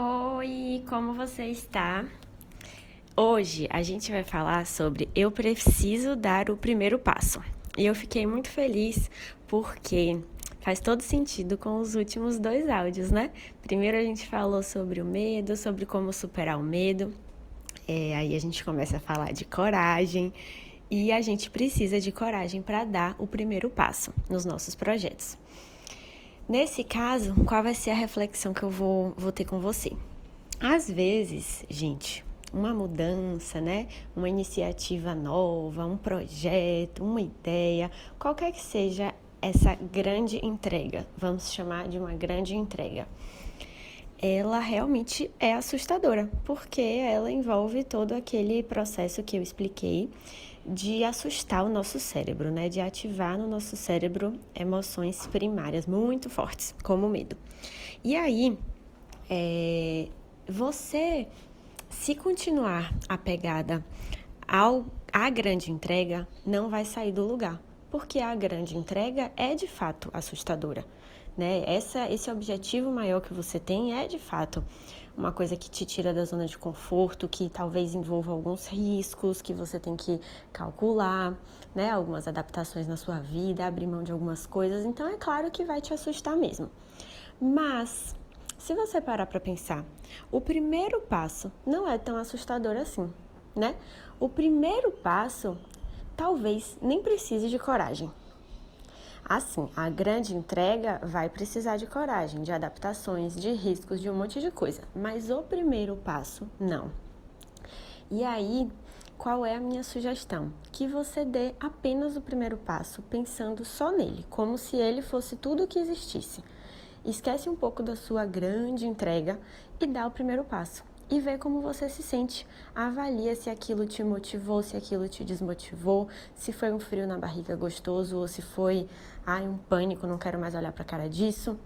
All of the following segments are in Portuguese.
Oi, como você está? Hoje a gente vai falar sobre eu preciso dar o primeiro passo. E eu fiquei muito feliz porque faz todo sentido com os últimos dois áudios, né? Primeiro a gente falou sobre o medo, sobre como superar o medo. É, aí a gente começa a falar de coragem e a gente precisa de coragem para dar o primeiro passo nos nossos projetos. Nesse caso, qual vai ser a reflexão que eu vou, vou ter com você? Às vezes, gente, uma mudança, né? Uma iniciativa nova, um projeto, uma ideia, qualquer que seja essa grande entrega, vamos chamar de uma grande entrega. Ela realmente é assustadora, porque ela envolve todo aquele processo que eu expliquei de assustar o nosso cérebro, né? De ativar no nosso cérebro emoções primárias muito fortes, como o medo. E aí, é, você, se continuar apegada ao, à grande entrega, não vai sair do lugar, porque a grande entrega é de fato assustadora. Né? Essa, esse objetivo maior que você tem é de fato uma coisa que te tira da zona de conforto, que talvez envolva alguns riscos que você tem que calcular, né? Algumas adaptações na sua vida, abrir mão de algumas coisas. Então é claro que vai te assustar mesmo. Mas se você parar para pensar, o primeiro passo não é tão assustador assim, né? O primeiro passo talvez nem precise de coragem. Assim, a grande entrega vai precisar de coragem, de adaptações, de riscos, de um monte de coisa, mas o primeiro passo, não. E aí, qual é a minha sugestão? Que você dê apenas o primeiro passo, pensando só nele, como se ele fosse tudo o que existisse. Esquece um pouco da sua grande entrega e dá o primeiro passo e vê como você se sente. Avalia se aquilo te motivou, se aquilo te desmotivou, se foi um frio na barriga gostoso ou se foi ai, um pânico, não quero mais olhar para a cara disso.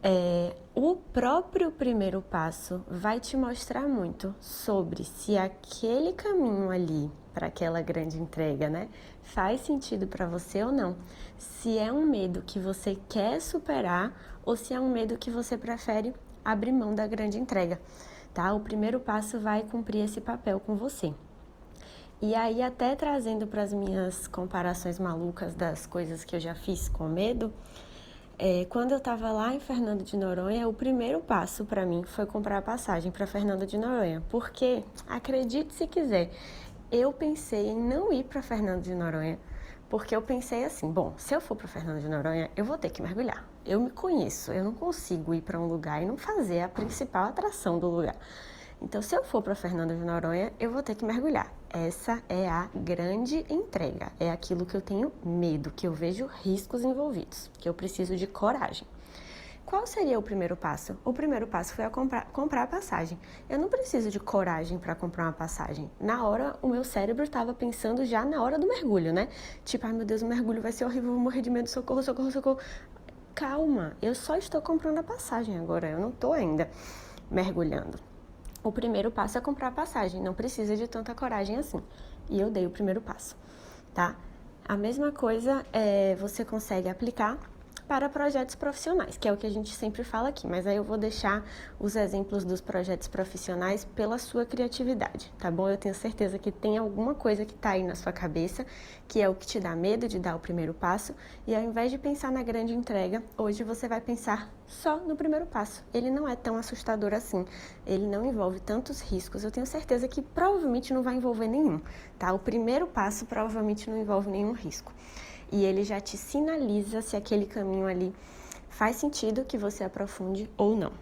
É, o próprio primeiro passo vai te mostrar muito sobre se aquele caminho ali para aquela grande entrega, né, faz sentido para você ou não. Se é um medo que você quer superar ou se é um medo que você prefere abrir mão da grande entrega tá? O primeiro passo vai cumprir esse papel com você. E aí, até trazendo para as minhas comparações malucas das coisas que eu já fiz com medo, é, quando eu estava lá em Fernando de Noronha, o primeiro passo para mim foi comprar a passagem para Fernando de Noronha, porque, acredite se quiser, eu pensei em não ir para Fernando de Noronha porque eu pensei assim, bom, se eu for para Fernando de Noronha, eu vou ter que mergulhar. Eu me conheço, eu não consigo ir para um lugar e não fazer a principal atração do lugar. Então, se eu for para Fernando de Noronha, eu vou ter que mergulhar. Essa é a grande entrega, é aquilo que eu tenho medo, que eu vejo riscos envolvidos, que eu preciso de coragem. Qual seria o primeiro passo? O primeiro passo foi a comprar, comprar a passagem. Eu não preciso de coragem para comprar uma passagem. Na hora, o meu cérebro estava pensando já na hora do mergulho, né? Tipo, ai meu Deus, o mergulho vai ser horrível, vou morrer de medo, socorro, socorro, socorro. Calma, eu só estou comprando a passagem agora, eu não estou ainda mergulhando. O primeiro passo é comprar a passagem, não precisa de tanta coragem assim. E eu dei o primeiro passo, tá? A mesma coisa é, você consegue aplicar para projetos profissionais, que é o que a gente sempre fala aqui, mas aí eu vou deixar os exemplos dos projetos profissionais pela sua criatividade, tá bom? Eu tenho certeza que tem alguma coisa que está aí na sua cabeça, que é o que te dá medo de dar o primeiro passo, e ao invés de pensar na grande entrega, hoje você vai pensar só no primeiro passo. Ele não é tão assustador assim, ele não envolve tantos riscos, eu tenho certeza que provavelmente não vai envolver nenhum, tá? O primeiro passo provavelmente não envolve nenhum risco e ele já te sinaliza se aquele caminho ali faz sentido que você aprofunde ou não.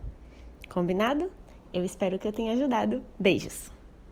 Combinado? Eu espero que eu tenha ajudado. Beijos!